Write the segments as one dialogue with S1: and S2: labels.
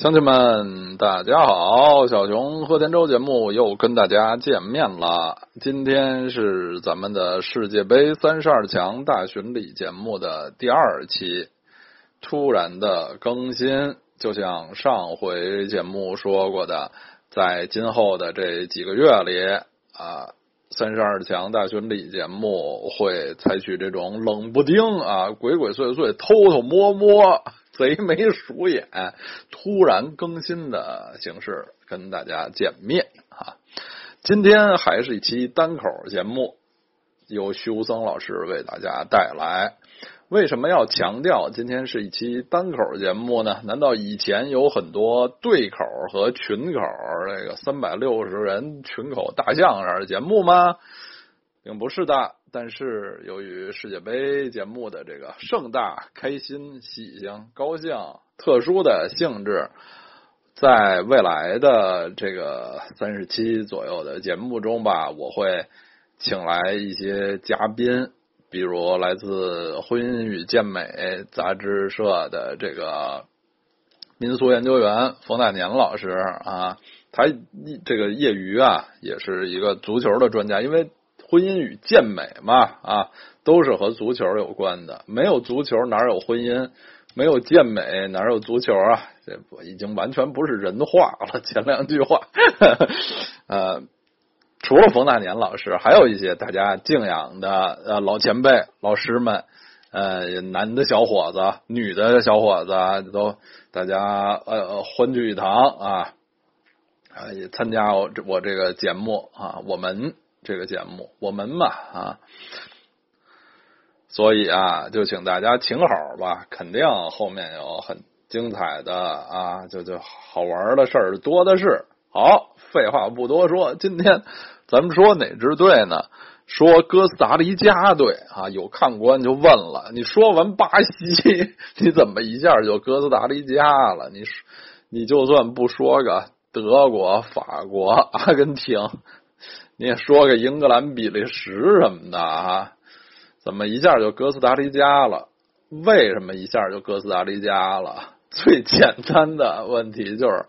S1: 乡亲们，大家好！小熊贺天舟节目又跟大家见面了。今天是咱们的世界杯三十二强大巡礼节目的第二期，突然的更新。就像上回节目说过的，在今后的这几个月里啊，三十二强大巡礼节目会采取这种冷不丁啊、鬼鬼祟祟、偷偷摸摸。贼眉鼠眼，突然更新的形式跟大家见面啊！今天还是一期单口节目，由徐无僧老师为大家带来。为什么要强调今天是一期单口节目呢？难道以前有很多对口和群口这个三百六十人群口大相声节目吗？并不是的。但是由于世界杯节目的这个盛大、开心、喜庆、高兴、特殊的性质，在未来的这个三十期左右的节目中吧，我会请来一些嘉宾，比如来自《婚姻与健美》杂志社的这个民俗研究员冯大年老师啊，他这个业余啊也是一个足球的专家，因为。婚姻与健美嘛，啊，都是和足球有关的。没有足球，哪有婚姻？没有健美，哪有足球啊？这已经完全不是人话了。前两句话，呃，除了冯大年老师，还有一些大家敬仰的呃老前辈、老师们，呃，男的小伙子、女的小伙子，都大家呃欢聚一堂啊，啊，也参加我我这个节目啊，我们。这个节目我们嘛啊，所以啊，就请大家请好吧，肯定后面有很精彩的啊，就就好玩的事儿多的是。好，废话不多说，今天咱们说哪支队呢？说哥斯达黎加队啊，有看官就问了，你说完巴西，你怎么一下就哥斯达黎加了？你你就算不说个德国、法国、阿根廷。你也说个英格兰、比利时什么的啊？怎么一下就哥斯达黎加了？为什么一下就哥斯达黎加了？最简单的问题就是，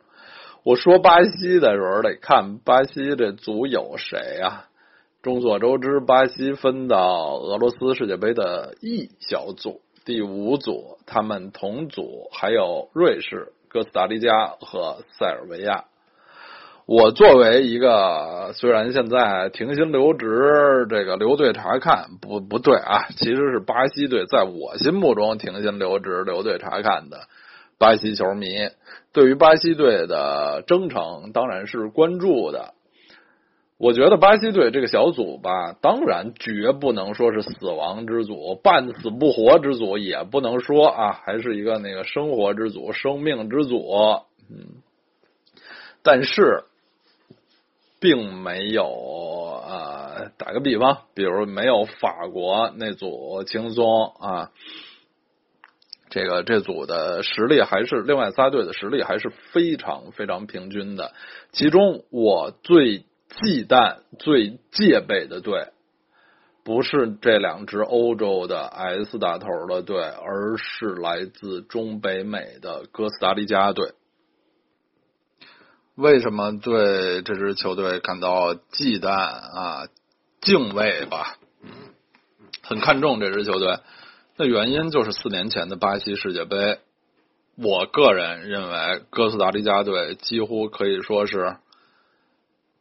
S1: 我说巴西的时候得看巴西这组有谁啊？众所周知，巴西分到俄罗斯世界杯的 E 小组第五组，他们同组还有瑞士、哥斯达黎加和塞尔维亚。我作为一个虽然现在停薪留职，这个留队查看不不对啊，其实是巴西队在我心目中停薪留职留队查看的巴西球迷，对于巴西队的征程当然是关注的。我觉得巴西队这个小组吧，当然绝不能说是死亡之组，半死不活之组也不能说啊，还是一个那个生活之组、生命之组。嗯，但是。并没有呃，打个比方，比如没有法国那组轻松啊，这个这组的实力还是另外仨队的实力还是非常非常平均的。其中我最忌惮、最戒备的队，不是这两支欧洲的 S 打头的队，而是来自中北美的哥斯达黎加队。为什么对这支球队感到忌惮啊、敬畏吧？很看重这支球队，那原因就是四年前的巴西世界杯。我个人认为，哥斯达黎加队几乎可以说是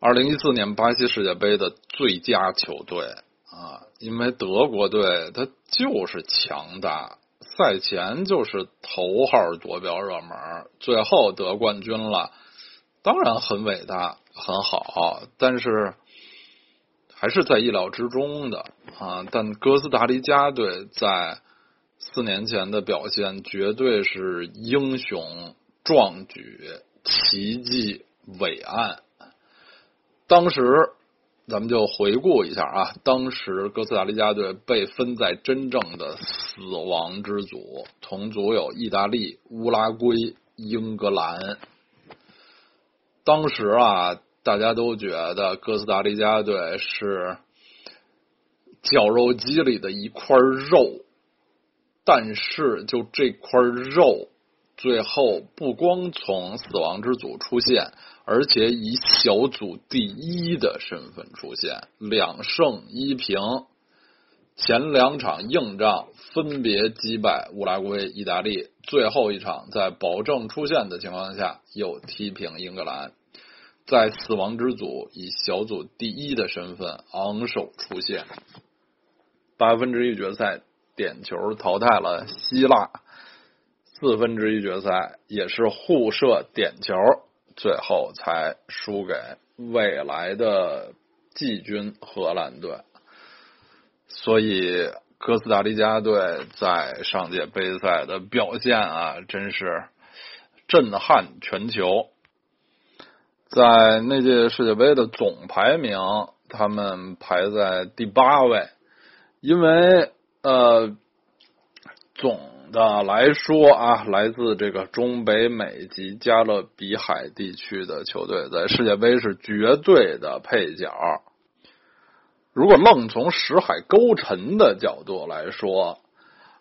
S1: 二零一四年巴西世界杯的最佳球队啊！因为德国队他就是强大，赛前就是头号夺标热门，最后得冠军了。当然很伟大，很好，但是还是在意料之中的啊！但哥斯达黎加队在四年前的表现绝对是英雄壮举、奇迹伟岸。当时咱们就回顾一下啊，当时哥斯达黎加队被分在真正的死亡之组，同组有意大利、乌拉圭、英格兰。当时啊，大家都觉得哥斯达黎加队是绞肉机里的一块肉，但是就这块肉最后不光从死亡之组出现，而且以小组第一的身份出现，两胜一平。前两场硬仗分别击败乌拉圭、意大利，最后一场在保证出线的情况下又踢平英格兰，在死亡之组以小组第一的身份昂首出现。八分之一决赛点球淘汰了希腊，四分之一决赛也是互射点球，最后才输给未来的季军荷兰队。所以，哥斯达黎加队在上届杯赛的表现啊，真是震撼全球。在那届世界杯的总排名，他们排在第八位。因为呃，总的来说啊，来自这个中北美及加勒比海地区的球队，在世界杯是绝对的配角。如果愣从识海勾陈的角度来说，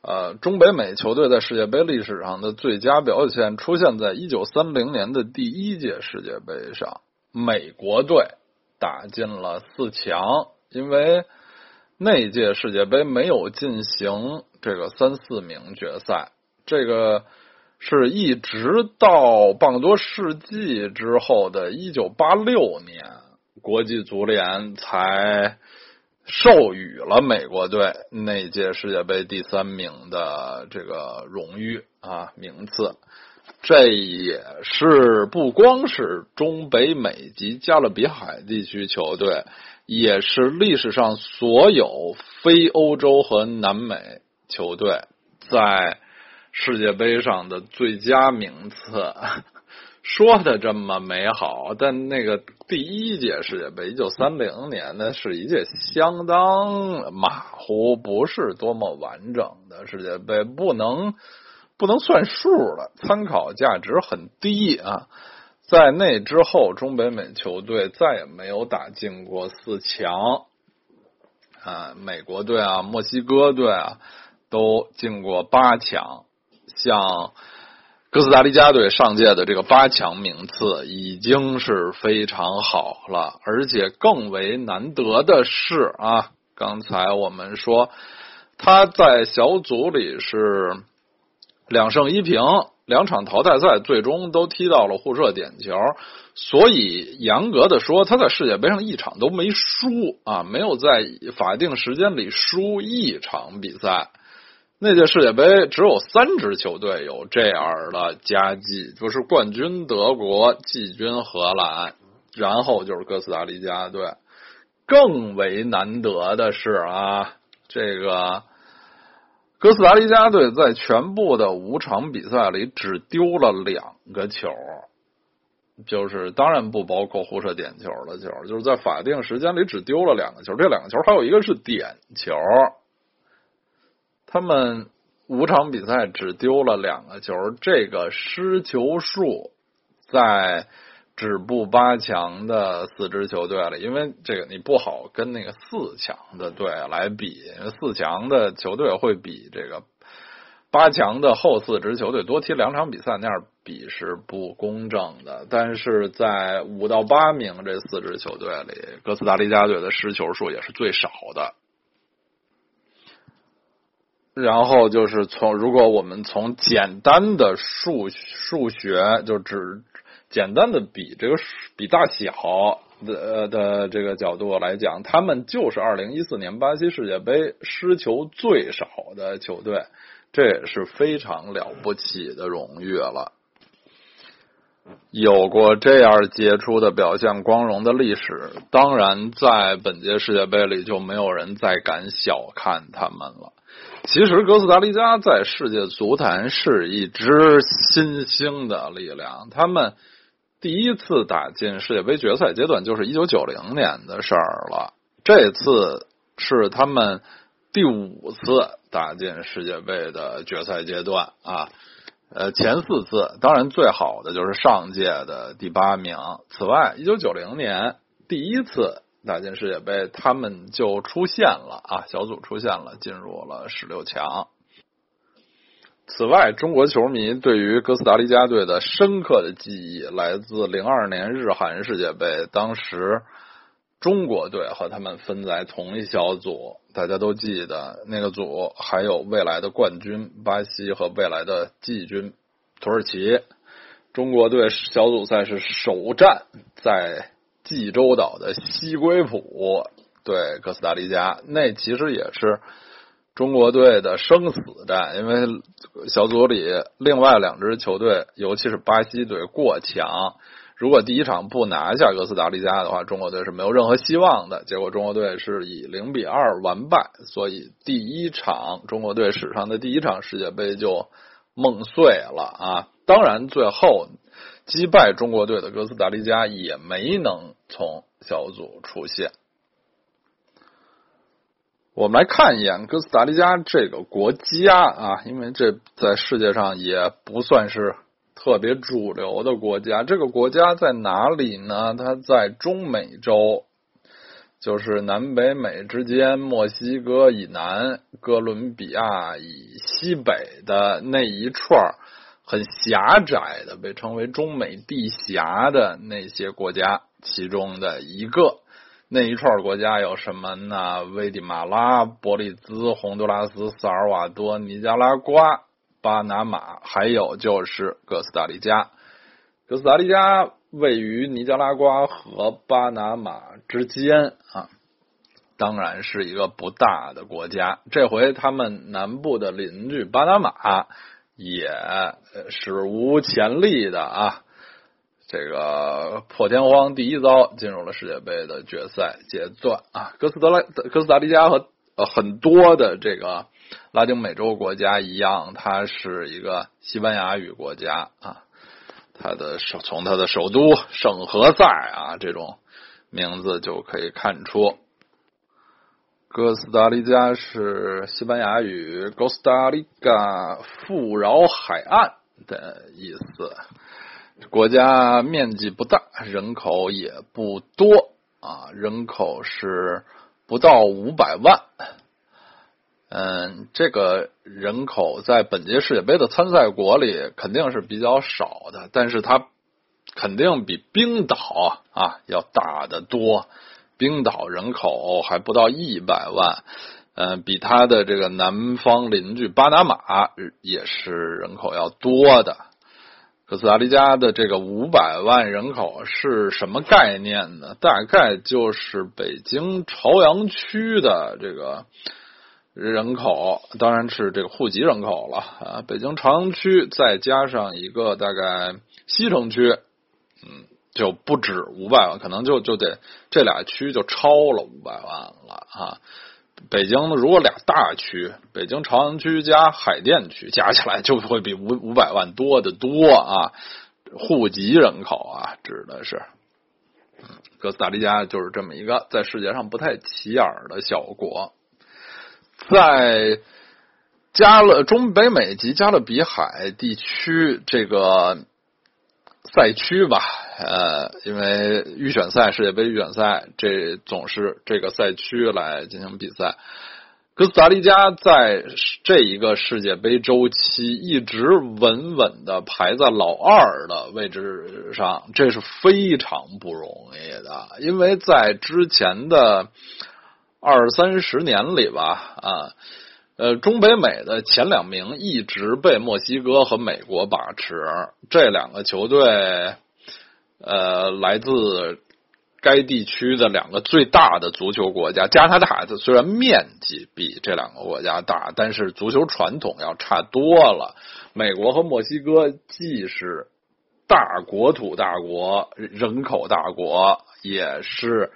S1: 呃，中北美球队在世界杯历史上的最佳表现出现在一九三零年的第一届世界杯上，美国队打进了四强，因为那届世界杯没有进行这个三四名决赛，这个是一直到半个多世纪之后的一九八六年，国际足联才。授予了美国队那届世界杯第三名的这个荣誉啊名次，这也是不光是中北美及加勒比海地区球队，也是历史上所有非欧洲和南美球队在世界杯上的最佳名次。说的这么美好，但那个第一届世界杯，一九三零年呢，是一届相当马虎，不是多么完整的世界杯，不能不能算数了，参考价值很低啊。在那之后，中北美球队再也没有打进过四强啊，美国队啊，墨西哥队啊，都进过八强，像。哥斯达黎加队上届的这个八强名次已经是非常好了，而且更为难得的是啊，刚才我们说他在小组里是两胜一平，两场淘汰赛最终都踢到了互射点球，所以严格的说，他在世界杯上一场都没输啊，没有在法定时间里输一场比赛。那届世界杯只有三支球队有这样的佳绩，就是冠军德国、季军荷兰，然后就是哥斯达黎加队。更为难得的是啊，这个哥斯达黎加队在全部的五场比赛里只丢了两个球，就是当然不包括互射点球的球，就是在法定时间里只丢了两个球，这两个球还有一个是点球。他们五场比赛只丢了两个球，这个失球数在止步八强的四支球队里，因为这个你不好跟那个四强的队来比，四强的球队会比这个八强的后四支球队多踢两场比赛，那样比是不公正的。但是在五到八名这四支球队里，哥斯达黎加队的失球数也是最少的。然后就是从，如果我们从简单的数数学，就只简单的比这个比大小的的这个角度来讲，他们就是二零一四年巴西世界杯失球最少的球队，这也是非常了不起的荣誉了。有过这样杰出的表现、光荣的历史，当然在本届世界杯里就没有人再敢小看他们了。其实，哥斯达黎加在世界足坛是一支新兴的力量。他们第一次打进世界杯决赛阶段就是一九九零年的事儿了。这次是他们第五次打进世界杯的决赛阶段啊。呃，前四次当然最好的就是上届的第八名。此外，一九九零年第一次。打进世界杯，他们就出现了啊，小组出现了，进入了十六强。此外，中国球迷对于哥斯达黎加队的深刻的记忆来自零二年日韩世界杯，当时中国队和他们分在同一小组，大家都记得那个组还有未来的冠军巴西和未来的季军土耳其。中国队小组赛是首战在济州岛的西归浦对哥斯达黎加，那其实也是。中国队的生死战，因为小组里另外两支球队，尤其是巴西队过强，如果第一场不拿下哥斯达黎加的话，中国队是没有任何希望的。结果中国队是以零比二完败，所以第一场中国队史上的第一场世界杯就梦碎了啊！当然，最后击败中国队的哥斯达黎加也没能从小组出线。我们来看一眼哥斯达黎加这个国家啊，因为这在世界上也不算是特别主流的国家。这个国家在哪里呢？它在中美洲，就是南北美之间，墨西哥以南，哥伦比亚以西北的那一串很狭窄的，被称为中美地峡的那些国家其中的一个。那一串国家有什么呢？危地马拉、伯利兹、洪都拉斯、萨尔瓦多、尼加拉瓜、巴拿马，还有就是哥斯达黎加。哥斯达黎加位于尼加拉瓜和巴拿马之间啊，当然是一个不大的国家。这回他们南部的邻居巴拿马也史无前例的啊。这个破天荒第一遭进入了世界杯的决赛阶段啊！哥斯达拉哥斯达黎加和呃很多的这个拉丁美洲国家一样，它是一个西班牙语国家啊。它的首从它的首都圣何塞啊这种名字就可以看出，哥斯达黎加是西班牙语 “Costa Rica” 富饶海岸的意思。国家面积不大，人口也不多啊，人口是不到五百万。嗯，这个人口在本届世界杯的参赛国里肯定是比较少的，但是它肯定比冰岛啊要大得多。冰岛人口还不到一百万，嗯，比它的这个南方邻居巴拿马也是人口要多的。哥斯达黎加的这个五百万人口是什么概念呢？大概就是北京朝阳区的这个人口，当然是这个户籍人口了啊。北京朝阳区再加上一个大概西城区，嗯，就不止五百万，可能就就得这俩区就超了五百万了啊。北京如果俩大区，北京朝阳区加海淀区加起来就会比五五百万多的多啊！户籍人口啊，指的是，哥斯达黎加就是这么一个在世界上不太起眼的小国，在加勒中北美及加勒比海地区这个赛区吧。呃，因为预选赛、世界杯预选赛，这总是这个赛区来进行比赛。哥斯达黎加在这一个世界杯周期一直稳稳的排在老二的位置上，这是非常不容易的。因为在之前的二三十年里吧，啊，呃，中北美的前两名一直被墨西哥和美国把持，这两个球队。呃，来自该地区的两个最大的足球国家，加拿大的虽然面积比这两个国家大，但是足球传统要差多了。美国和墨西哥既是大国土大国、人口大国，也是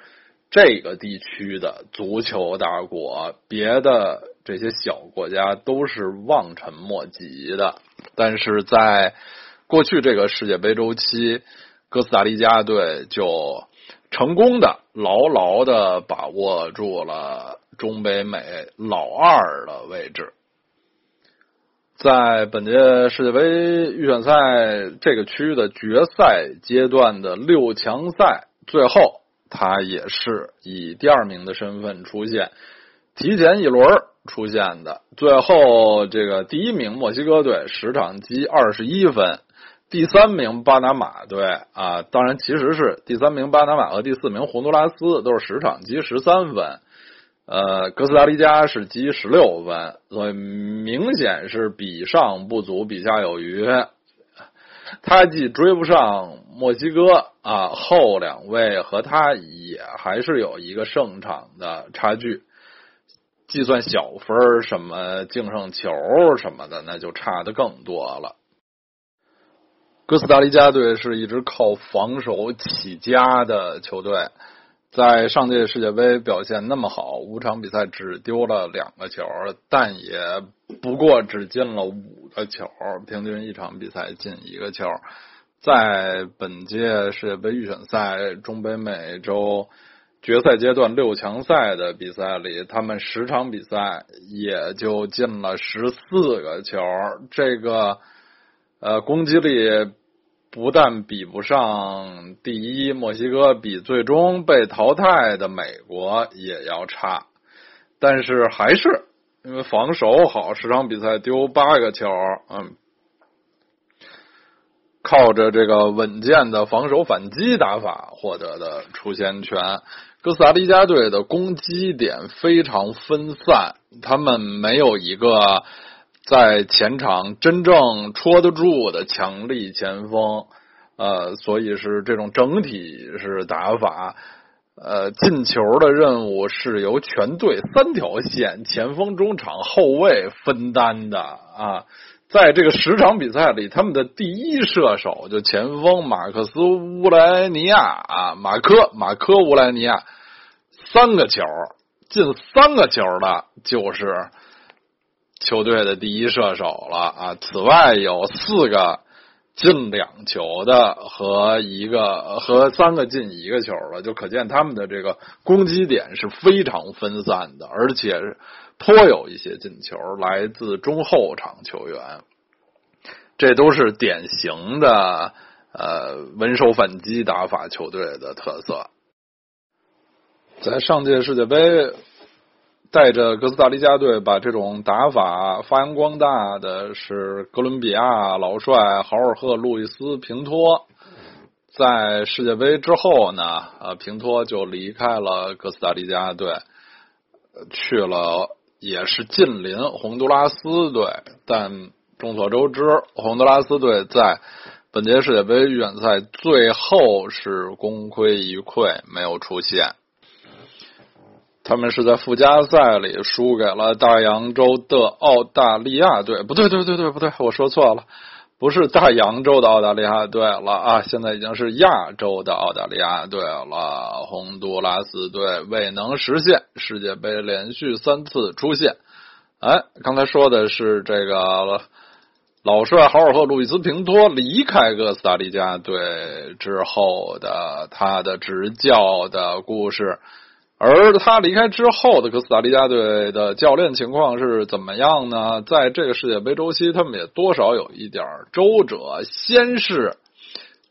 S1: 这个地区的足球大国，别的这些小国家都是望尘莫及的。但是在过去这个世界杯周期。哥斯达黎加队就成功的牢牢的把握住了中北美老二的位置，在本届世界杯预选赛这个区域的决赛阶段的六强赛，最后他也是以第二名的身份出现，提前一轮出现的。最后这个第一名墨西哥队十场积二十一分，第三名巴拿马队啊，当然其实是第三名巴拿马和第四名洪都拉斯都是十场积十三分。呃，哥斯达黎加是积十六分，所以明显是比上不足，比下有余。他既追不上墨西哥啊，后两位和他也还是有一个胜场的差距。计算小分儿什么净胜球什么的，那就差的更多了。哥斯达黎加队是一支靠防守起家的球队。在上届世界杯表现那么好，五场比赛只丢了两个球，但也不过只进了五个球，平均一场比赛进一个球。在本届世界杯预选赛中北美洲决赛阶段六强赛的比赛里，他们十场比赛也就进了十四个球，这个呃攻击力。不但比不上第一墨西哥，比最终被淘汰的美国也要差，但是还是因为防守好，十场比赛丢八个球，嗯，靠着这个稳健的防守反击打法获得的出线权。哥斯达黎加队的攻击点非常分散，他们没有一个。在前场真正戳得住的强力前锋，呃，所以是这种整体是打法，呃，进球的任务是由全队三条线前锋、中场、后卫分担的啊。在这个十场比赛里，他们的第一射手就前锋马克思乌莱尼亚啊，马科马科乌莱尼亚三个球进三个球的，就是。球队的第一射手了啊！此外有四个进两球的和一个和三个进一个球的，就可见他们的这个攻击点是非常分散的，而且颇有一些进球来自中后场球员。这都是典型的呃稳守反击打法球队的特色。在上届世界杯。带着哥斯达黎加队把这种打法发扬光大的是哥伦比亚老帅豪尔赫·路易斯·平托。在世界杯之后呢，呃，平托就离开了哥斯达黎加队，去了也是近邻洪都拉斯队。但众所周知，洪都拉斯队在本届世界杯预选赛最后是功亏一篑，没有出现。他们是在附加赛里输给了大洋洲的澳大利亚队，不对，对，对，对，不对，我说错了，不是大洋洲的澳大利亚队了啊，现在已经是亚洲的澳大利亚队了。洪都拉斯队未能实现世界杯连续三次出线。哎，刚才说的是这个老帅豪尔赫·路易斯·平托离开哥斯达黎加队之后的他的执教的故事。而他离开之后的哥斯达黎加队的教练情况是怎么样呢？在这个世界杯周期，他们也多少有一点周折。先是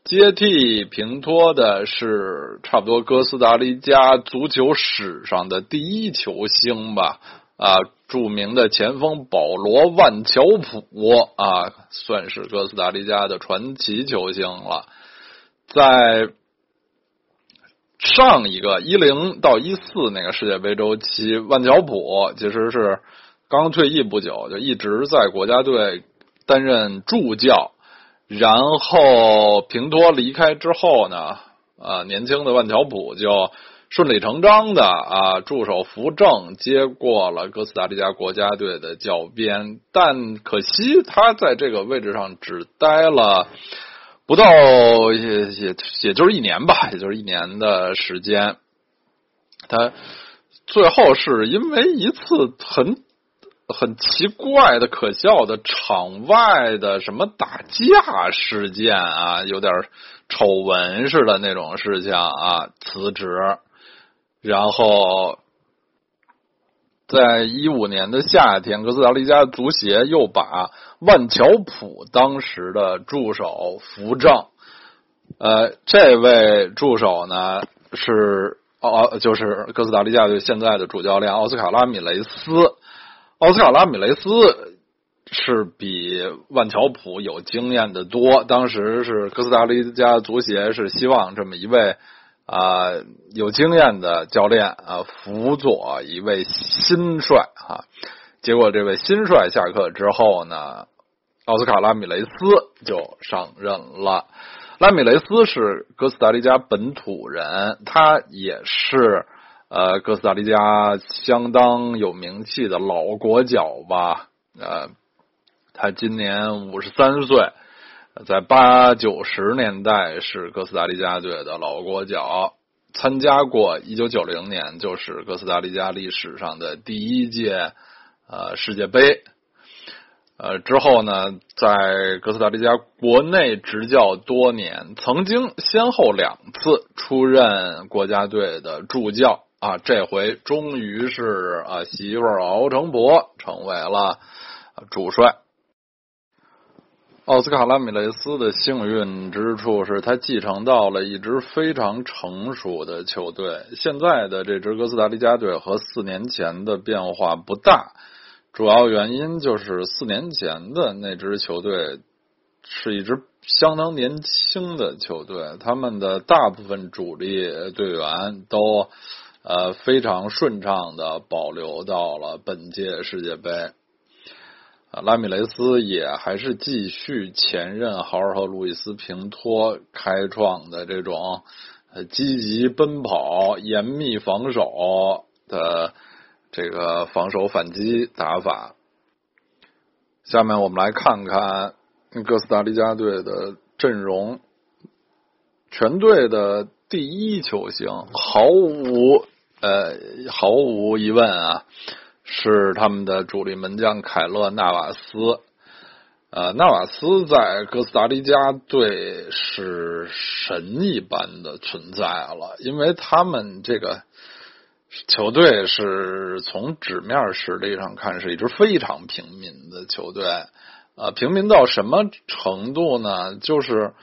S1: 接替平托的是差不多哥斯达黎加足球史上的第一球星吧，啊，著名的前锋保罗万乔普啊，算是哥斯达黎加的传奇球星了，在。上一个一零到一四那个世界杯周期，万乔普其实是刚退役不久，就一直在国家队担任助教。然后平托离开之后呢，啊，年轻的万乔普就顺理成章的啊，助手扶正接过了哥斯达黎加国家队的教鞭。但可惜他在这个位置上只待了。不到也也也就是一年吧，也就是一年的时间。他最后是因为一次很很奇怪的、可笑的场外的什么打架事件啊，有点丑闻似的那种事情啊，辞职，然后。在一五年的夏天，哥斯达黎加足协又把万乔普当时的助手扶正，呃，这位助手呢是奥哦，就是哥斯达黎加队现在的主教练奥斯卡拉米雷斯，奥斯卡拉米雷斯是比万乔普有经验的多。当时是哥斯达黎加足协是希望这么一位啊有经验的教练啊辅佐一位新帅啊。结果这位新帅下课之后呢，奥斯卡拉米雷斯就上任了。拉米雷斯是哥斯达黎加本土人，他也是呃哥斯达黎加相当有名气的老国脚吧。呃，他今年五十三岁，在八九十年代是哥斯达黎加队的老国脚，参加过一九九零年就是哥斯达黎加历史上的第一届呃世界杯。呃，之后呢，在哥斯达黎加国内执教多年，曾经先后两次出任国家队的助教啊，这回终于是啊媳妇儿敖成博，成为了主帅。奥斯卡拉米雷斯的幸运之处是他继承到了一支非常成熟的球队，现在的这支哥斯达黎加队和四年前的变化不大。主要原因就是四年前的那支球队是一支相当年轻的球队，他们的大部分主力队员都呃非常顺畅的保留到了本届世界杯。拉米雷斯也还是继续前任豪尔和路易斯平托开创的这种积极奔跑、严密防守的。这个防守反击打法，下面我们来看看哥斯达黎加队的阵容。全队的第一球星，毫无呃毫无疑问啊，是他们的主力门将凯勒纳瓦斯。呃，纳瓦斯在哥斯达黎加队是神一般的存在了，因为他们这个。球队是从纸面实力上看是一支非常平民的球队，呃，平民到什么程度呢？就是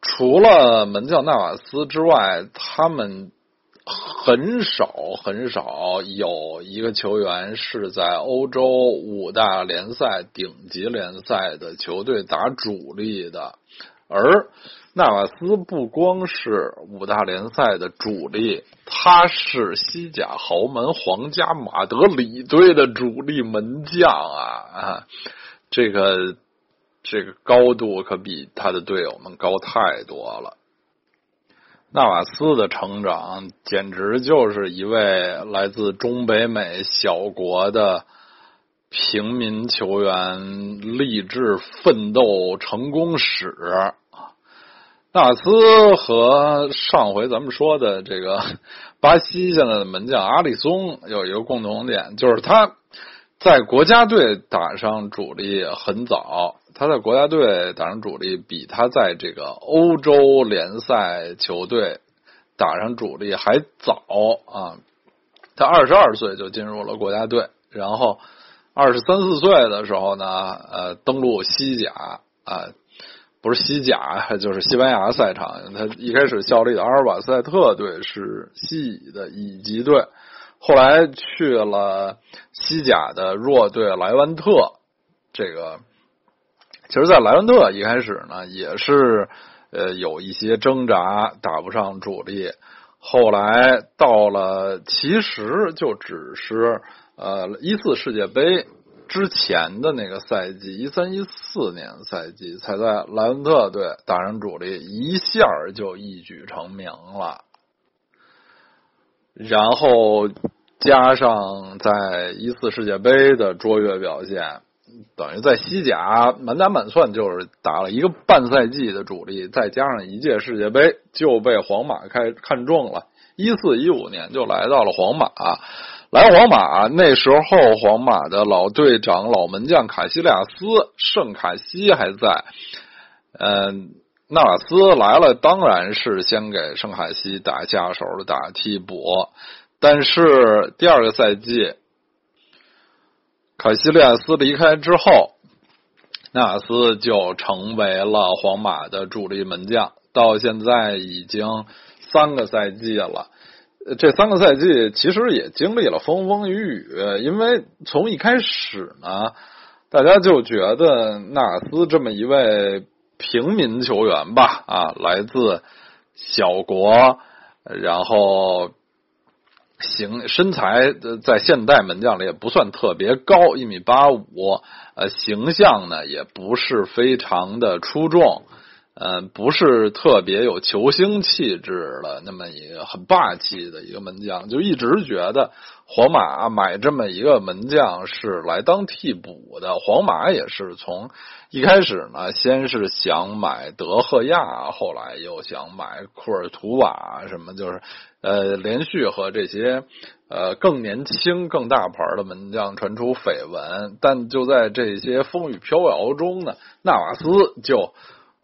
S1: 除了门将纳瓦斯之外，他们很少很少有一个球员是在欧洲五大联赛顶级联赛的球队打主力的，而。纳瓦斯不光是五大联赛的主力，他是西甲豪门皇家马德里队的主力门将啊啊！这个这个高度可比他的队友们高太多了。纳瓦斯的成长简直就是一位来自中北美小国的平民球员励志奋斗成功史。纳瓦斯和上回咱们说的这个巴西现在的门将阿里松有一个共同点，就是他在国家队打上主力很早。他在国家队打上主力比他在这个欧洲联赛球队打上主力还早啊！他二十二岁就进入了国家队，然后二十三四岁的时候呢，呃，登陆西甲啊。不是西甲，就是西班牙赛场。他一开始效力的阿尔瓦塞特队是西乙的乙级队，后来去了西甲的弱队莱万特。这个其实，在莱万特一开始呢，也是呃有一些挣扎，打不上主力。后来到了，其实就只是呃一次世界杯。之前的那个赛季，一三一四年赛季，才在莱文特队打上主力，一下就一举成名了。然后加上在一次世界杯的卓越表现，等于在西甲满打满算就是打了一个半赛季的主力，再加上一届世界杯，就被皇马开看中了。一四一五年就来到了皇马。来皇马那时候，皇马的老队长、老门将卡西利亚斯、圣卡西还在。嗯，纳瓦斯来了，当然是先给圣卡西打下手的，打替补。但是第二个赛季，卡西利亚斯离开之后，纳斯就成为了皇马的主力门将，到现在已经三个赛季了。这三个赛季其实也经历了风风雨雨，因为从一开始呢，大家就觉得纳斯这么一位平民球员吧，啊，来自小国，然后形身材在现代门将里也不算特别高，一米八五，呃，形象呢也不是非常的出众。嗯，不是特别有球星气质的那么一个很霸气的一个门将，就一直觉得皇马买这么一个门将是来当替补的。皇马也是从一开始呢，先是想买德赫亚，后来又想买库尔图瓦，什么就是呃，连续和这些呃更年轻、更大牌的门将传出绯闻。但就在这些风雨飘摇中呢，纳瓦斯就。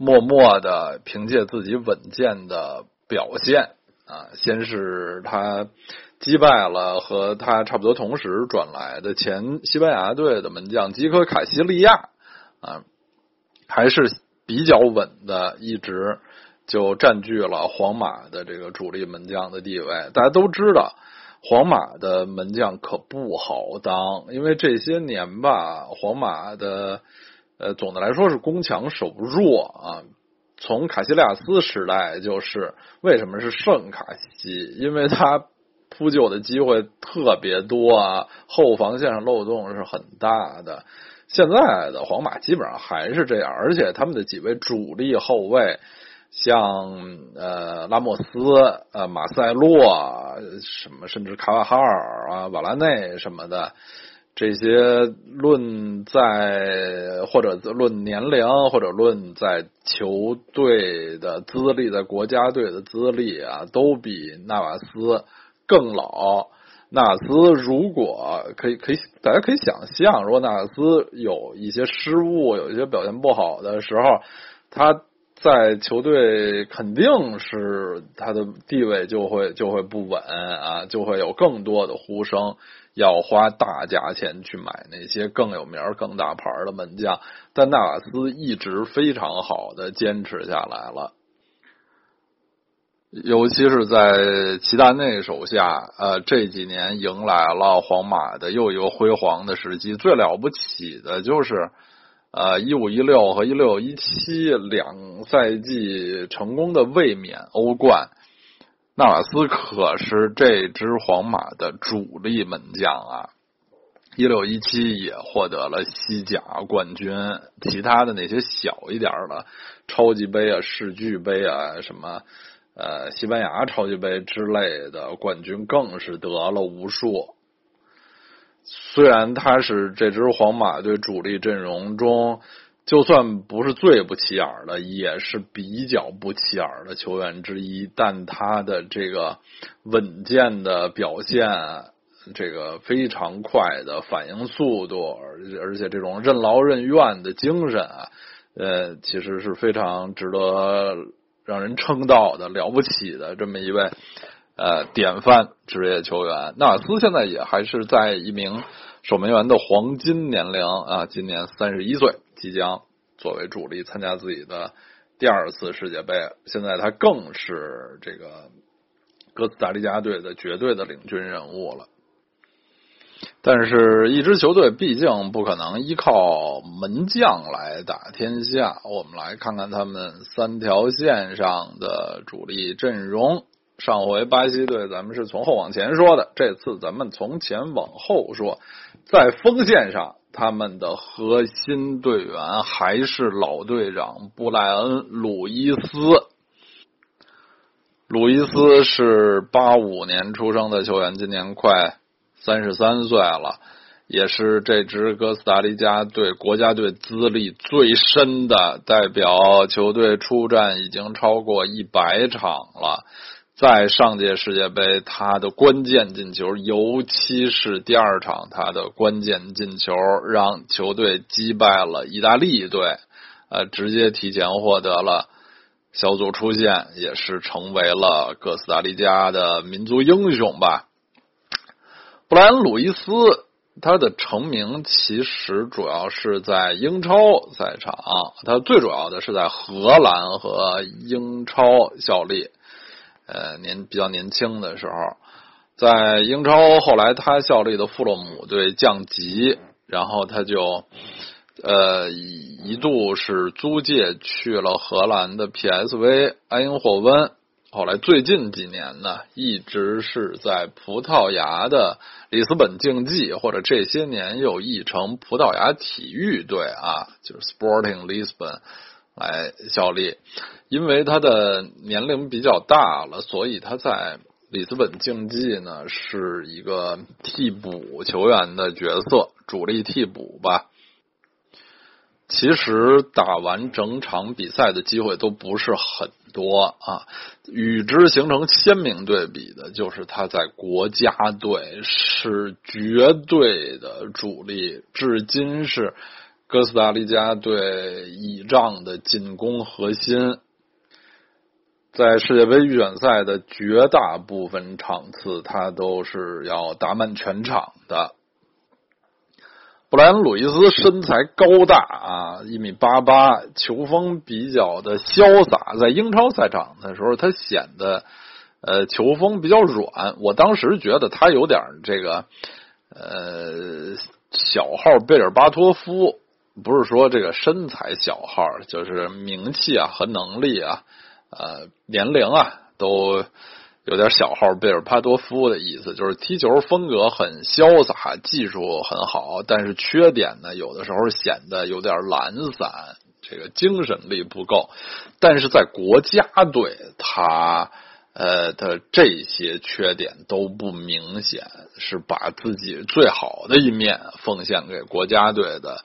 S1: 默默的凭借自己稳健的表现啊，先是他击败了和他差不多同时转来的前西班牙队的门将吉科卡西利亚啊，还是比较稳的，一直就占据了皇马的这个主力门将的地位。大家都知道，皇马的门将可不好当，因为这些年吧，皇马的。呃，总的来说是攻强守弱啊。从卡西利亚斯时代就是为什么是圣卡西？因为他扑救的机会特别多啊，后防线上漏洞是很大的。现在的皇马基本上还是这样，而且他们的几位主力后卫，像呃拉莫斯、呃马塞洛什么，甚至卡瓦哈尔啊、瓦拉内什么的。这些论在或者论年龄，或者论在球队的资历，在国家队的资历啊，都比纳瓦斯更老。纳瓦斯如果可以，可以大家可以想象，如果纳瓦斯有一些失误，有一些表现不好的时候，他在球队肯定是他的地位就会就会不稳啊，就会有更多的呼声。要花大价钱去买那些更有名、更大牌的门将，但纳瓦斯一直非常好的坚持下来了，尤其是在齐达内手下，呃，这几年迎来了皇马的又一个辉煌的时期。最了不起的就是，呃，一五一六和一六一七两赛季成功的卫冕欧冠。纳瓦斯可是这支皇马的主力门将啊！一六一七也获得了西甲冠军，其他的那些小一点的超级杯啊、世俱杯啊、什么呃西班牙超级杯之类的冠军更是得了无数。虽然他是这支皇马队主力阵容中。就算不是最不起眼的，也是比较不起眼的球员之一。但他的这个稳健的表现，这个非常快的反应速度，而而且这种任劳任怨的精神啊，呃，其实是非常值得让人称道的了不起的这么一位呃典范职业球员。纳尔斯现在也还是在一名守门员的黄金年龄啊，今年三十一岁。即将作为主力参加自己的第二次世界杯，现在他更是这个哥斯达黎加队的绝对的领军人物了。但是，一支球队毕竟不可能依靠门将来打天下。我们来看看他们三条线上的主力阵容。上回巴西队咱们是从后往前说的，这次咱们从前往后说，在锋线上。他们的核心队员还是老队长布莱恩·鲁伊斯。鲁伊斯是八五年出生的球员，今年快三十三岁了，也是这支哥斯达黎加队国家队资历最深的代表球队出战已经超过一百场了。在上届世界杯，他的关键进球，尤其是第二场他的关键进球，让球队击败了意大利队，呃，直接提前获得了小组出线，也是成为了哥斯达黎加的民族英雄吧。布莱恩·鲁伊斯，他的成名其实主要是在英超赛场，他最主要的是在荷兰和英超效力。呃，年比较年轻的时候，在英超后来他效力的富勒姆队降级，然后他就呃一度是租借去了荷兰的 PSV 埃因霍温。后来最近几年呢，一直是在葡萄牙的里斯本竞技，或者这些年又译成葡萄牙体育队啊，就是 Sporting Lisbon 来效力。因为他的年龄比较大了，所以他在里斯本竞技呢是一个替补球员的角色，主力替补吧。其实打完整场比赛的机会都不是很多啊，与之形成鲜明对比的就是他在国家队是绝对的主力，至今是哥斯达黎加队倚仗的进攻核心，在世界杯预选赛的绝大部分场次，他都是要打满全场的。布莱恩·鲁伊斯身材高大啊，一米八八，球风比较的潇洒。在英超赛场的时候，他显得呃球风比较软。我当时觉得他有点这个呃小号贝尔巴托夫，不是说这个身材小号，就是名气啊和能力啊呃年龄啊都。有点小号贝尔帕多夫的意思，就是踢球风格很潇洒，技术很好，但是缺点呢，有的时候显得有点懒散，这个精神力不够。但是在国家队，他呃的这些缺点都不明显，是把自己最好的一面奉献给国家队的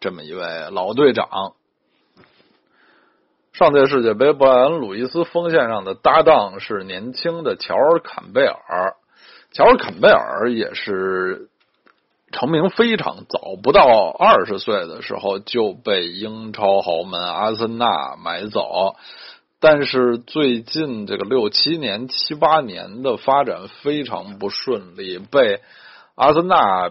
S1: 这么一位老队长。上届世界杯，布莱恩·鲁伊斯锋线上的搭档是年轻的乔尔·坎贝尔。乔尔·坎贝尔也是成名非常早，不到二十岁的时候就被英超豪门阿森纳买走。但是最近这个六七年、七八年的发展非常不顺利，被阿森纳。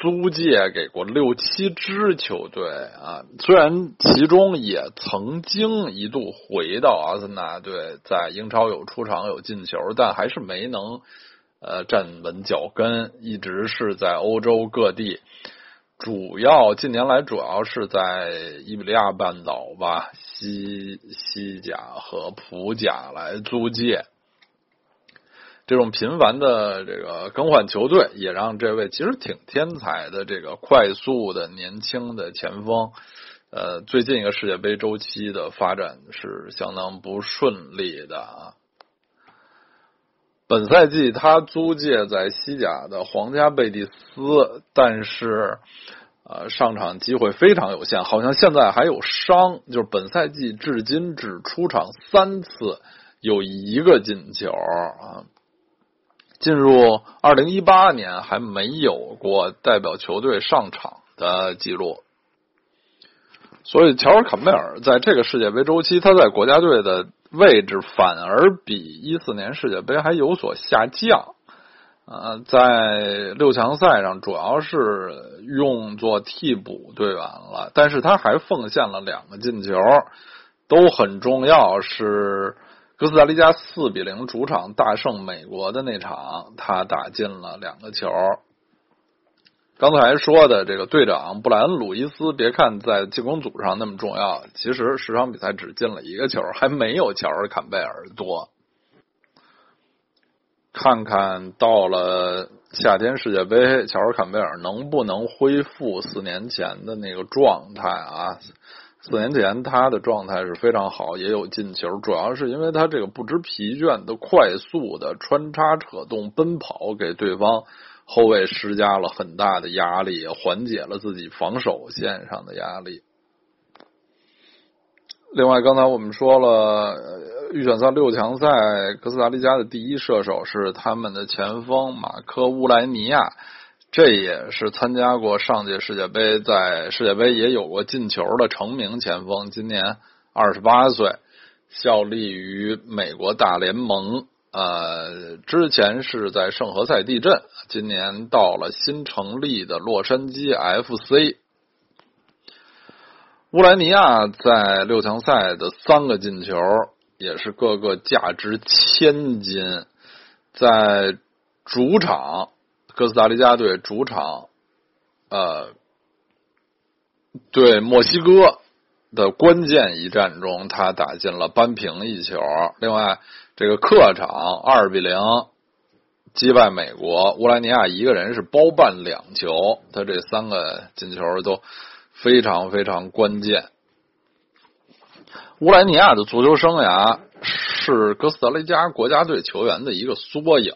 S1: 租借给过六七支球队啊，虽然其中也曾经一度回到阿森纳队，在英超有出场有进球，但还是没能呃站稳脚跟，一直是在欧洲各地，主要近年来主要是在伊比利亚半岛吧，西西甲和葡甲来租借。这种频繁的这个更换球队，也让这位其实挺天才的这个快速的年轻的前锋，呃，最近一个世界杯周期的发展是相当不顺利的啊。本赛季他租借在西甲的皇家贝蒂斯，但是呃上场机会非常有限，好像现在还有伤，就是本赛季至今只出场三次，有一个进球啊。进入二零一八年还没有过代表球队上场的记录，所以乔尔·坎贝尔在这个世界杯周期，他在国家队的位置反而比一四年世界杯还有所下降。呃，在六强赛上主要是用作替补队员了，但是他还奉献了两个进球，都很重要，是。哥斯达黎加四比零主场大胜美国的那场，他打进了两个球。刚才说的这个队长布莱恩·鲁伊斯，别看在进攻组上那么重要，其实十场比赛只进了一个球，还没有乔尔·坎贝尔多。看看到了夏天世界杯，乔尔·坎贝尔能不能恢复四年前的那个状态啊？四年前他的状态是非常好，也有进球，主要是因为他这个不知疲倦的快速的穿插扯动奔跑，给对方后卫施加了很大的压力，缓解了自己防守线上的压力。另外，刚才我们说了，预选赛六强赛，哥斯达黎加的第一射手是他们的前锋马科乌莱尼亚。这也是参加过上届世界杯，在世界杯也有过进球的成名前锋。今年二十八岁，效力于美国大联盟。呃，之前是在圣何塞地震，今年到了新成立的洛杉矶 FC。乌莱尼亚在六强赛的三个进球，也是个个价值千金。在主场哥斯达黎加队主场，呃，对墨西哥的关键一战中，他打进了扳平一球。另外，这个客场二比零击败美国，乌拉尼亚一个人是包办两球，他这三个进球都非常非常关键。乌莱尼亚的足球生涯是哥斯达黎加国家队球员的一个缩影，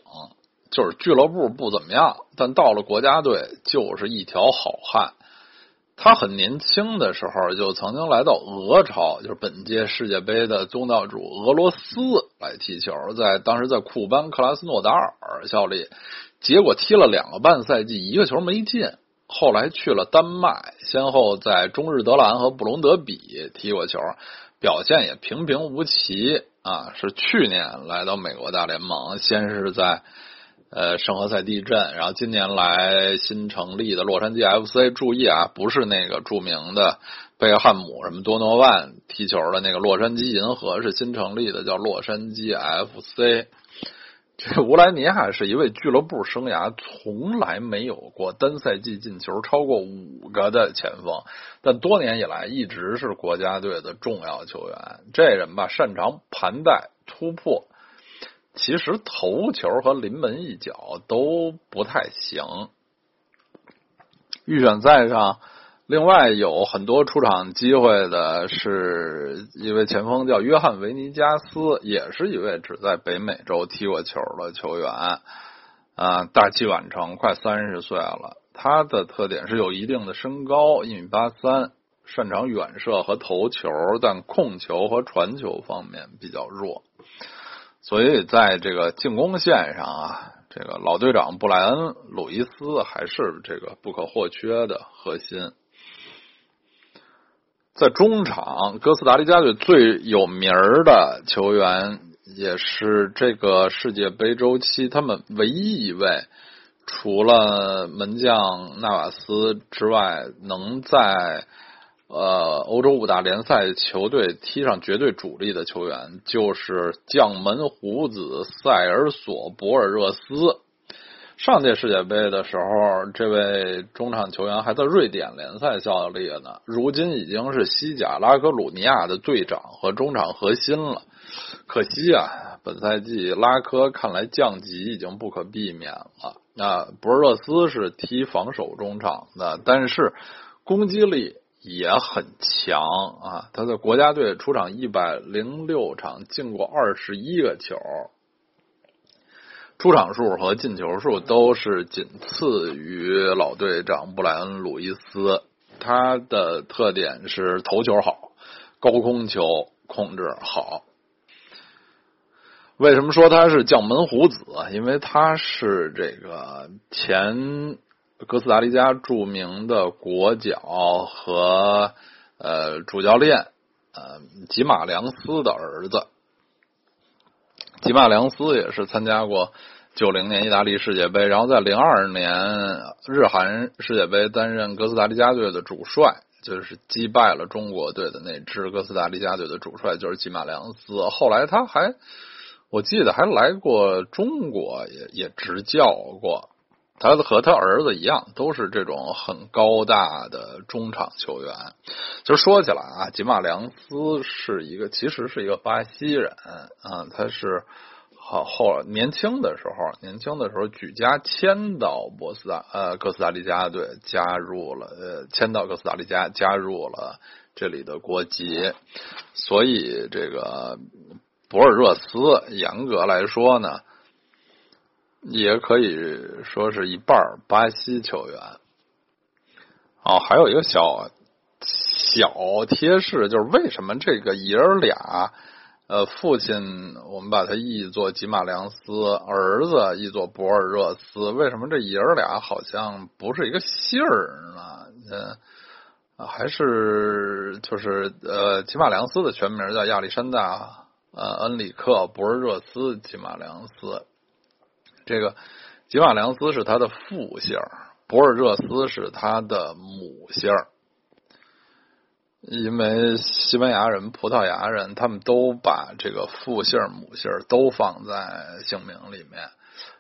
S1: 就是俱乐部不怎么样，但到了国家队就是一条好汉。他很年轻的时候就曾经来到俄超，就是本届世界杯的东道主俄罗斯来踢球，在当时在库班克拉斯诺达尔效力，结果踢了两个半赛季，一个球没进。后来去了丹麦，先后在中日德兰和布隆德比踢过球。表现也平平无奇啊！是去年来到美国大联盟，先是在呃圣何塞地震，然后今年来新成立的洛杉矶 FC。注意啊，不是那个著名的贝克汉姆什么多诺万踢球的那个洛杉矶银河，是新成立的叫洛杉矶 FC。这乌兰尼亚是一位俱乐部生涯从来没有过单赛季进球超过五个的前锋，但多年以来一直是国家队的重要球员。这人吧，擅长盘带突破，其实头球和临门一脚都不太行。预选赛上。另外有很多出场机会的是一位前锋叫约翰维尼加斯，也是一位只在北美洲踢过球的球员，啊，大器晚成，快三十岁了。他的特点是有一定的身高，一米八三，擅长远射和头球，但控球和传球方面比较弱，所以在这个进攻线上啊，这个老队长布莱恩·鲁伊斯还是这个不可或缺的核心。在中场，哥斯达黎加队最有名儿的球员，也是这个世界杯周期他们唯一一位，除了门将纳瓦斯之外，能在呃欧洲五大联赛球队踢上绝对主力的球员，就是将门虎子塞尔索博尔热斯。上届世界杯的时候，这位中场球员还在瑞典联赛效力呢。如今已经是西甲拉科鲁尼亚的队长和中场核心了。可惜啊，本赛季拉科看来降级已经不可避免了。那博尔热斯是踢防守中场的，但是攻击力也很强啊。他在国家队出场一百零六场，进过二十一个球。出场数和进球数都是仅次于老队长布莱恩·鲁伊斯。他的特点是头球好，高空球控制好。为什么说他是将门虎子？因为他是这个前哥斯达黎加著名的国脚和呃主教练呃吉马良斯的儿子。吉马良斯也是参加过九零年意大利世界杯，然后在零二年日韩世界杯担任哥斯达黎加队的主帅，就是击败了中国队的那支哥斯达黎加队的主帅就是吉马良斯。后来他还我记得还来过中国，也也执教过。他和他儿子一样，都是这种很高大的中场球员。就说起来啊，吉马良斯是一个，其实是一个巴西人啊，他是好后年轻的时候，年轻的时候举家迁到波斯达呃哥斯达黎加队，加入了呃迁到哥斯达黎加，加入了这里的国籍。所以这个博尔热斯，严格来说呢。也可以说是一半巴西球员。哦，还有一个小小贴士，就是为什么这个爷儿俩，呃，父亲我们把他译作吉马良斯，儿子译作博尔热斯，为什么这爷儿俩好像不是一个姓儿呢？嗯，还是就是呃，吉马良斯的全名叫亚历山大呃恩里克博尔热斯吉马良斯。这个吉马良斯是他的父姓，博尔热斯是他的母姓。因为西班牙人、葡萄牙人他们都把这个父姓、母姓都放在姓名里面。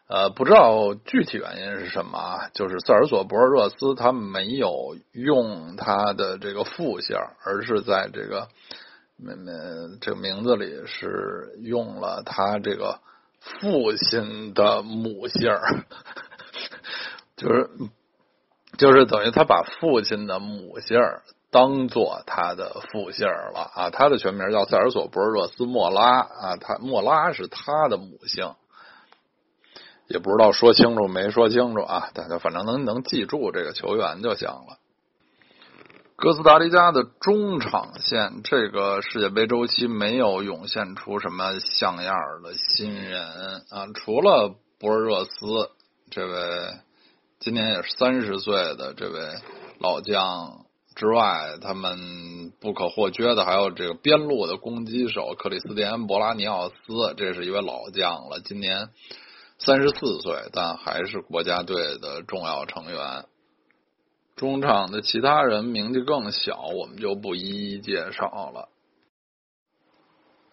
S1: 呃，不知道具体原因是什么啊？就是塞尔索博尔热斯他没有用他的这个父姓，而是在这个嗯这个名字里是用了他这个父亲的母姓，就是就是等于他把父亲的母姓当做他的父姓了啊。他的全名叫塞尔索博尔热斯莫拉啊，他莫拉是他的母姓。也不知道说清楚没说清楚啊，大家反正能能记住这个球员就行了。哥斯达黎加的中场线，这个世界杯周期没有涌现出什么像样的新人啊，除了博尔热斯这位今年也是三十岁的这位老将之外，他们不可或缺的还有这个边路的攻击手克里斯蒂安·博拉尼奥斯，这是一位老将了，今年。三十四岁，但还是国家队的重要成员。中场的其他人名气更小，我们就不一一介绍了。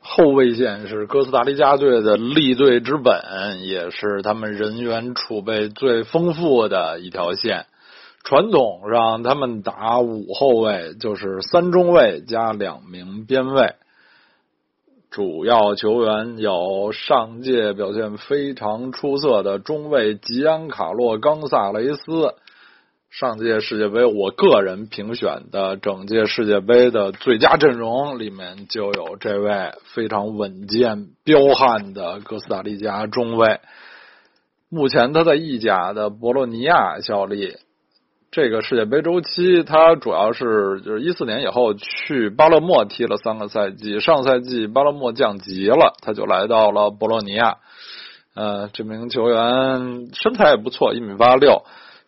S1: 后卫线是哥斯达黎加队的立队之本，也是他们人员储备最丰富的一条线。传统上，他们打五后卫，就是三中卫加两名边卫。主要球员有上届表现非常出色的中卫吉安卡洛·冈萨雷斯，上届世界杯我个人评选的整届世界杯的最佳阵容里面就有这位非常稳健彪悍的哥斯达黎加中卫。目前他在意甲的博洛尼亚效力。这个世界杯周期，他主要是就是一四年以后去巴勒莫踢了三个赛季，上赛季巴勒莫降级了，他就来到了博洛尼亚。呃，这名球员身材也不错，一米八六，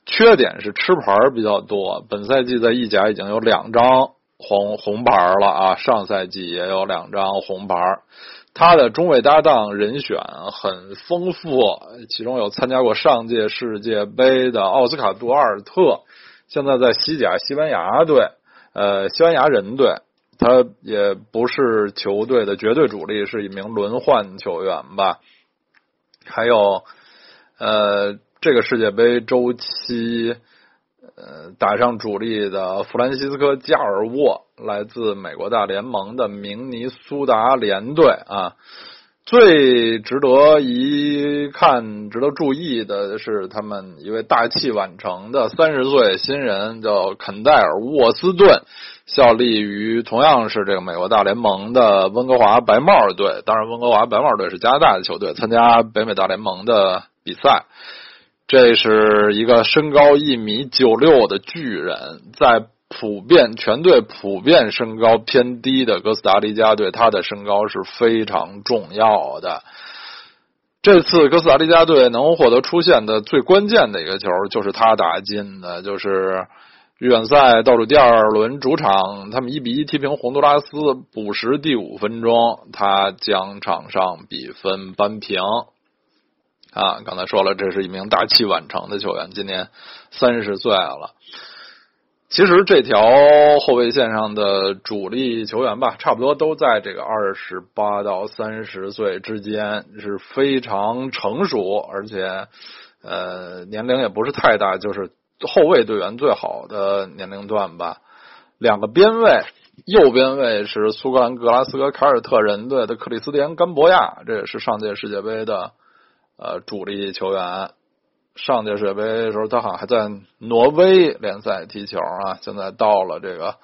S1: 缺点是吃牌比较多。本赛季在意甲已经有两张红红牌了啊，上赛季也有两张红牌。他的中卫搭档人选很丰富，其中有参加过上届世界杯的奥斯卡杜阿尔特。现在在西甲西班牙队，呃，西班牙人队，他也不是球队的绝对主力，是一名轮换球员吧。还有，呃，这个世界杯周期，呃，打上主力的弗兰西斯科加尔沃，来自美国大联盟的明尼苏达联队啊。最值得一看、值得注意的是，他们一位大器晚成的三十岁新人，叫肯戴尔·沃斯顿，效力于同样是这个美国大联盟的温哥华白帽队。当然，温哥华白帽队是加拿大的球队，参加北美大联盟的比赛。这是一个身高一米九六的巨人，在。普遍全队普遍身高偏低的哥斯达黎加队，他的身高是非常重要的。这次哥斯达黎加队能获得出线的最关键的一个球，就是他打进的，就是预选赛倒数第二轮主场，他们一比一踢平洪都拉斯，补时第五分钟，他将场上比分扳平。啊，刚才说了，这是一名大器晚成的球员，今年三十岁了。其实这条后卫线上的主力球员吧，差不多都在这个二十八到三十岁之间，是非常成熟，而且呃年龄也不是太大，就是后卫队员最好的年龄段吧。两个边卫，右边卫是苏格兰格拉斯哥凯尔特人队的克里斯蒂安甘博亚，这也是上届世界杯的呃主力球员。上届世界杯的时候，他好像还在挪威联赛踢球啊。现在到了这个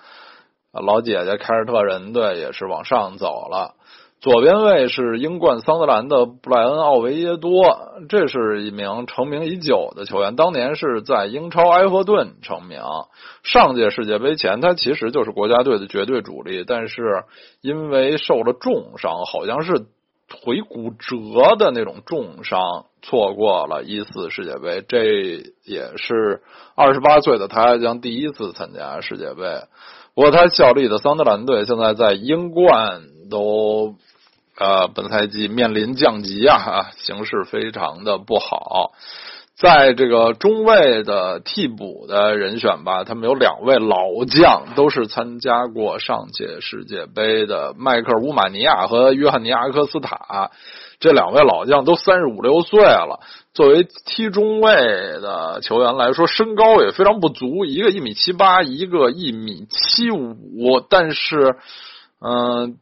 S1: 老姐姐凯尔特人队，也是往上走了。左边卫是英冠桑德兰的布莱恩奥维耶多，这是一名成名已久的球员，当年是在英超埃弗顿成名。上届世界杯前，他其实就是国家队的绝对主力，但是因为受了重伤，好像是。腿骨折的那种重伤，错过了一次世界杯，这也是二十八岁的他将第一次参加世界杯。不过他效力的桑德兰队现在在英冠都呃本赛季面临降级啊，形势非常的不好。在这个中卫的替补的人选吧，他们有两位老将，都是参加过上届世界杯的迈克尔·乌马尼亚和约翰尼·阿克斯塔。这两位老将都三十五六岁了，作为踢中卫的球员来说，身高也非常不足，一个一米七八，一个一米七五。但是，嗯。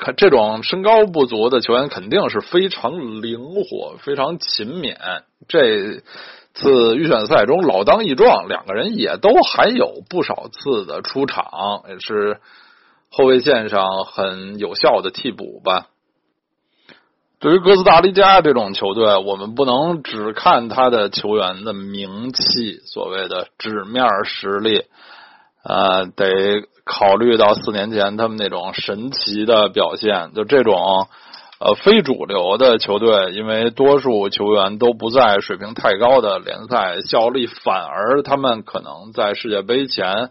S1: 看这种身高不足的球员，肯定是非常灵活、非常勤勉。这次预选赛中老当益壮，两个人也都还有不少次的出场，也是后卫线上很有效的替补吧。对于哥斯达黎加这种球队，我们不能只看他的球员的名气，所谓的纸面实力。呃，得考虑到四年前他们那种神奇的表现，就这种呃非主流的球队，因为多数球员都不在水平太高的联赛效力，反而他们可能在世界杯前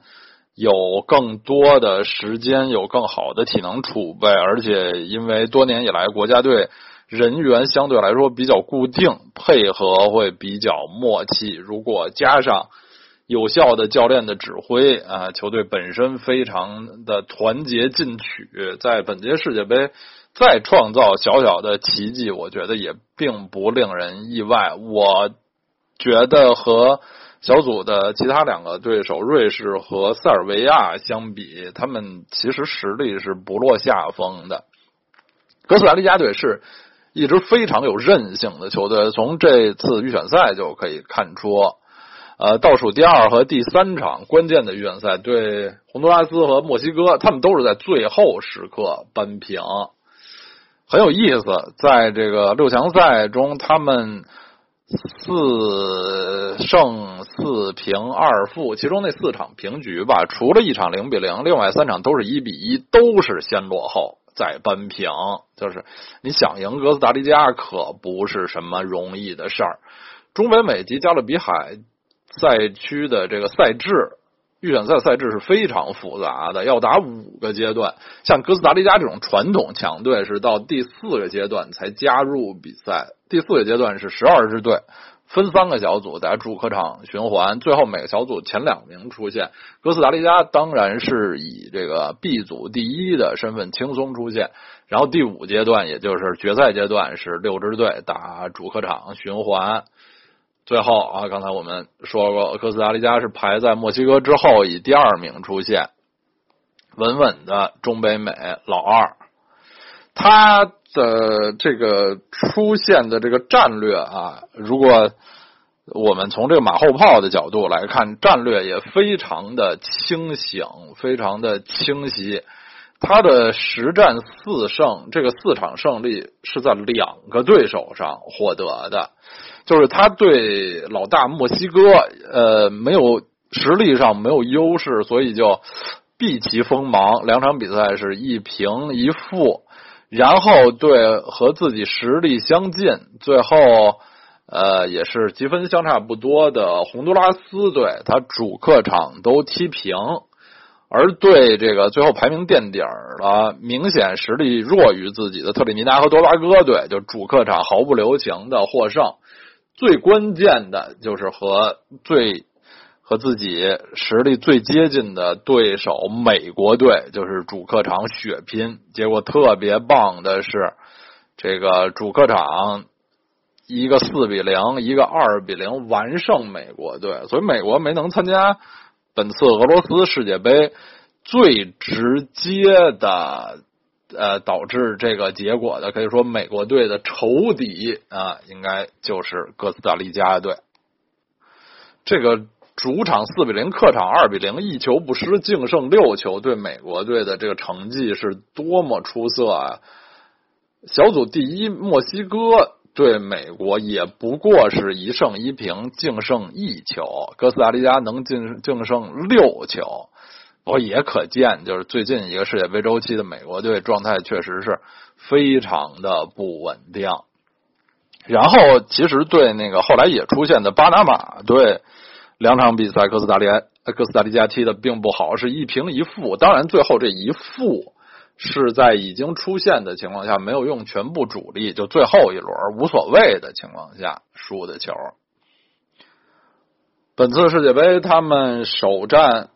S1: 有更多的时间，有更好的体能储备，而且因为多年以来国家队人员相对来说比较固定，配合会比较默契，如果加上。有效的教练的指挥啊，球队本身非常的团结进取，在本届世界杯再创造小小的奇迹，我觉得也并不令人意外。我觉得和小组的其他两个对手瑞士和塞尔维亚相比，他们其实实力是不落下风的。哥斯达黎加队是一支非常有韧性的球队，从这次预选赛就可以看出。呃，倒数第二和第三场关键的预选赛对洪都拉斯和墨西哥，他们都是在最后时刻扳平，很有意思。在这个六强赛中，他们四胜四平二负，其中那四场平局吧，除了一场零比零，另外三场都是一比一，都是先落后再扳平。就是你想赢哥斯达黎加，可不是什么容易的事儿。中北美及加勒比海。赛区的这个赛制，预选赛赛制是非常复杂的，要打五个阶段。像哥斯达黎加这种传统强队，是到第四个阶段才加入比赛。第四个阶段是十二支队分三个小组在主客场循环，最后每个小组前两名出现。哥斯达黎加当然是以这个 B 组第一的身份轻松出现。然后第五阶段，也就是决赛阶段，是六支队打主客场循环。最后啊，刚才我们说过，哥斯达黎加是排在墨西哥之后，以第二名出现，稳稳的中北美老二。他的这个出现的这个战略啊，如果我们从这个马后炮的角度来看，战略也非常的清醒，非常的清晰。他的实战四胜，这个四场胜利是在两个对手上获得的。就是他对老大墨西哥，呃，没有实力上没有优势，所以就避其锋芒。两场比赛是一平一负，然后对和自己实力相近，最后呃也是积分相差不多的洪都拉斯队，他主客场都踢平，而对这个最后排名垫底儿的、明显实力弱于自己的特立尼达和多巴哥队，就主客场毫不留情的获胜。最关键的就是和最和自己实力最接近的对手美国队，就是主客场血拼。结果特别棒的是，这个主客场一个四比零，一个二比零完胜美国队，所以美国没能参加本次俄罗斯世界杯，最直接的。呃，导致这个结果的，可以说美国队的仇敌啊，应该就是哥斯达黎加队。这个主场四比零，客场二比零，一球不失，净胜六球，对美国队的这个成绩是多么出色啊！小组第一墨西哥对美国也不过是一胜一平，净胜一球，哥斯达黎加能净净胜六球。我也可见，就是最近一个世界杯周期的美国队状态确实是非常的不稳定。然后，其实对那个后来也出现的巴拿马队，两场比赛哥斯达黎哥斯达黎加踢的并不好，是一平一负。当然，最后这一负是在已经出现的情况下，没有用全部主力，就最后一轮无所谓的情况下输的球。本次世界杯他们首战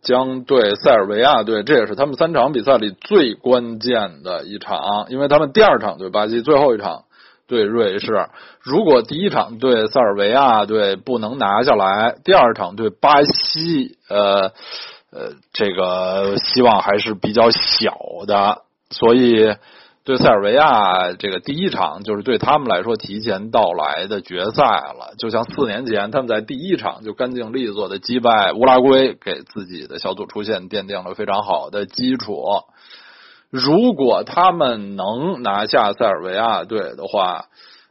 S1: 将对塞尔维亚队，这也是他们三场比赛里最关键的一场，因为他们第二场对巴西，最后一场对瑞士。如果第一场对塞尔维亚队不能拿下来，第二场对巴西，呃呃，这个希望还是比较小的，所以。对塞尔维亚这个第一场就是对他们来说提前到来的决赛了，就像四年前他们在第一场就干净利索的击败乌拉圭，给自己的小组出线奠定了非常好的基础。如果他们能拿下塞尔维亚队的话，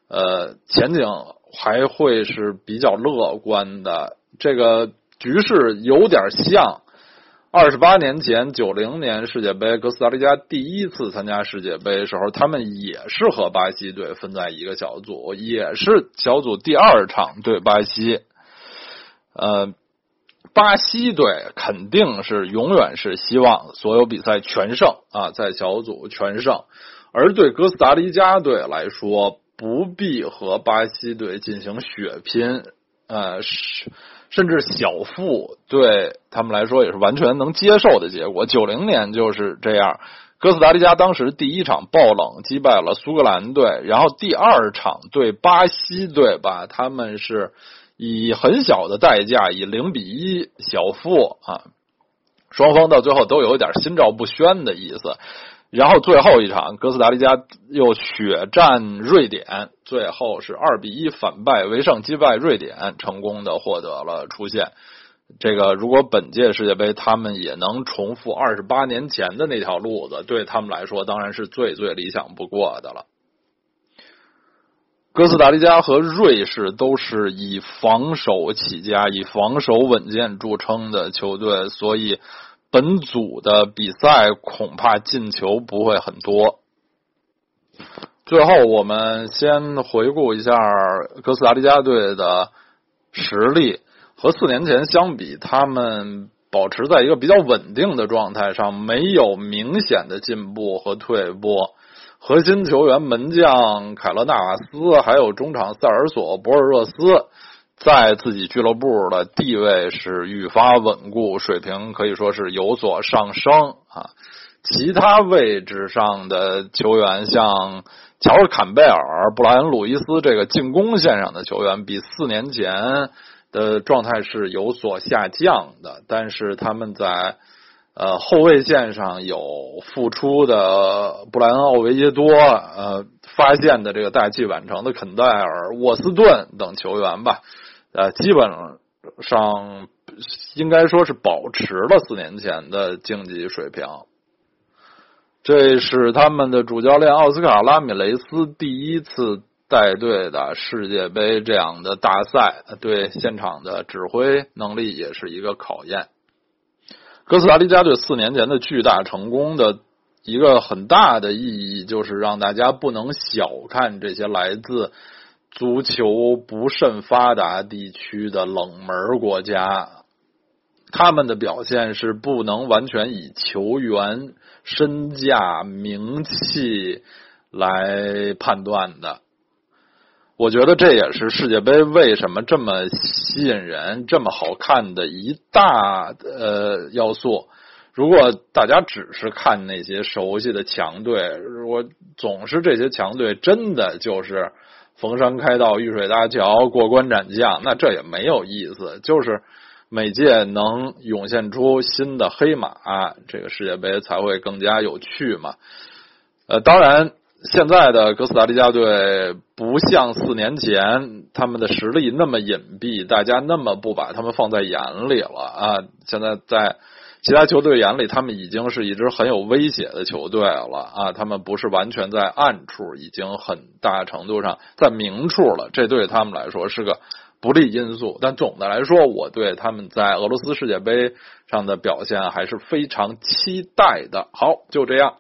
S1: 呃，前景还会是比较乐观的。这个局势有点像。二十八年前，九零年世界杯，哥斯达黎加第一次参加世界杯的时候，他们也是和巴西队分在一个小组，也是小组第二场对巴西。呃，巴西队肯定是永远是希望所有比赛全胜啊，在小组全胜。而对哥斯达黎加队来说，不必和巴西队进行血拼，呃。甚至小负对他们来说也是完全能接受的结果。九零年就是这样，哥斯达黎加当时第一场爆冷击败了苏格兰队，然后第二场对巴西队吧，他们是以很小的代价以零比一小负啊，双方到最后都有一点心照不宣的意思。然后最后一场，哥斯达黎加又血战瑞典，最后是二比一反败为胜，击败瑞典，成功的获得了出线。这个如果本届世界杯他们也能重复二十八年前的那条路子，对他们来说当然是最最理想不过的了。哥斯达黎加和瑞士都是以防守起家、以防守稳健著称的球队，所以。本组的比赛恐怕进球不会很多。最后，我们先回顾一下哥斯达黎加队的实力。和四年前相比，他们保持在一个比较稳定的状态上，没有明显的进步和退步。核心球员门将凯勒纳瓦斯，还有中场塞尔索、博尔热斯。在自己俱乐部的地位是愈发稳固，水平可以说是有所上升啊。其他位置上的球员，像乔尔坎贝尔、布莱恩鲁伊斯这个进攻线上的球员，比四年前的状态是有所下降的。但是他们在呃后卫线上有复出的布莱恩奥维耶多，呃发现的这个大器晚成的肯戴尔、沃斯顿等球员吧。呃，基本上应该说是保持了四年前的竞技水平。这是他们的主教练奥斯卡拉米雷斯第一次带队的世界杯这样的大赛，对现场的指挥能力也是一个考验。哥斯达黎加队四年前的巨大成功的一个很大的意义，就是让大家不能小看这些来自。足球不甚发达地区的冷门国家，他们的表现是不能完全以球员身价、名气来判断的。我觉得这也是世界杯为什么这么吸引人、这么好看的一大呃要素。如果大家只是看那些熟悉的强队，如果总是这些强队真的就是。逢山开道，遇水搭桥，过关斩将，那这也没有意思。就是每届能涌现出新的黑马，这个世界杯才会更加有趣嘛。呃，当然，现在的哥斯达黎加队不像四年前他们的实力那么隐蔽，大家那么不把他们放在眼里了啊。现在在。其他球队眼里，他们已经是一支很有威胁的球队了啊！他们不是完全在暗处，已经很大程度上在明处了。这对他们来说是个不利因素。但总的来说，我对他们在俄罗斯世界杯上的表现还是非常期待的。好，就这样。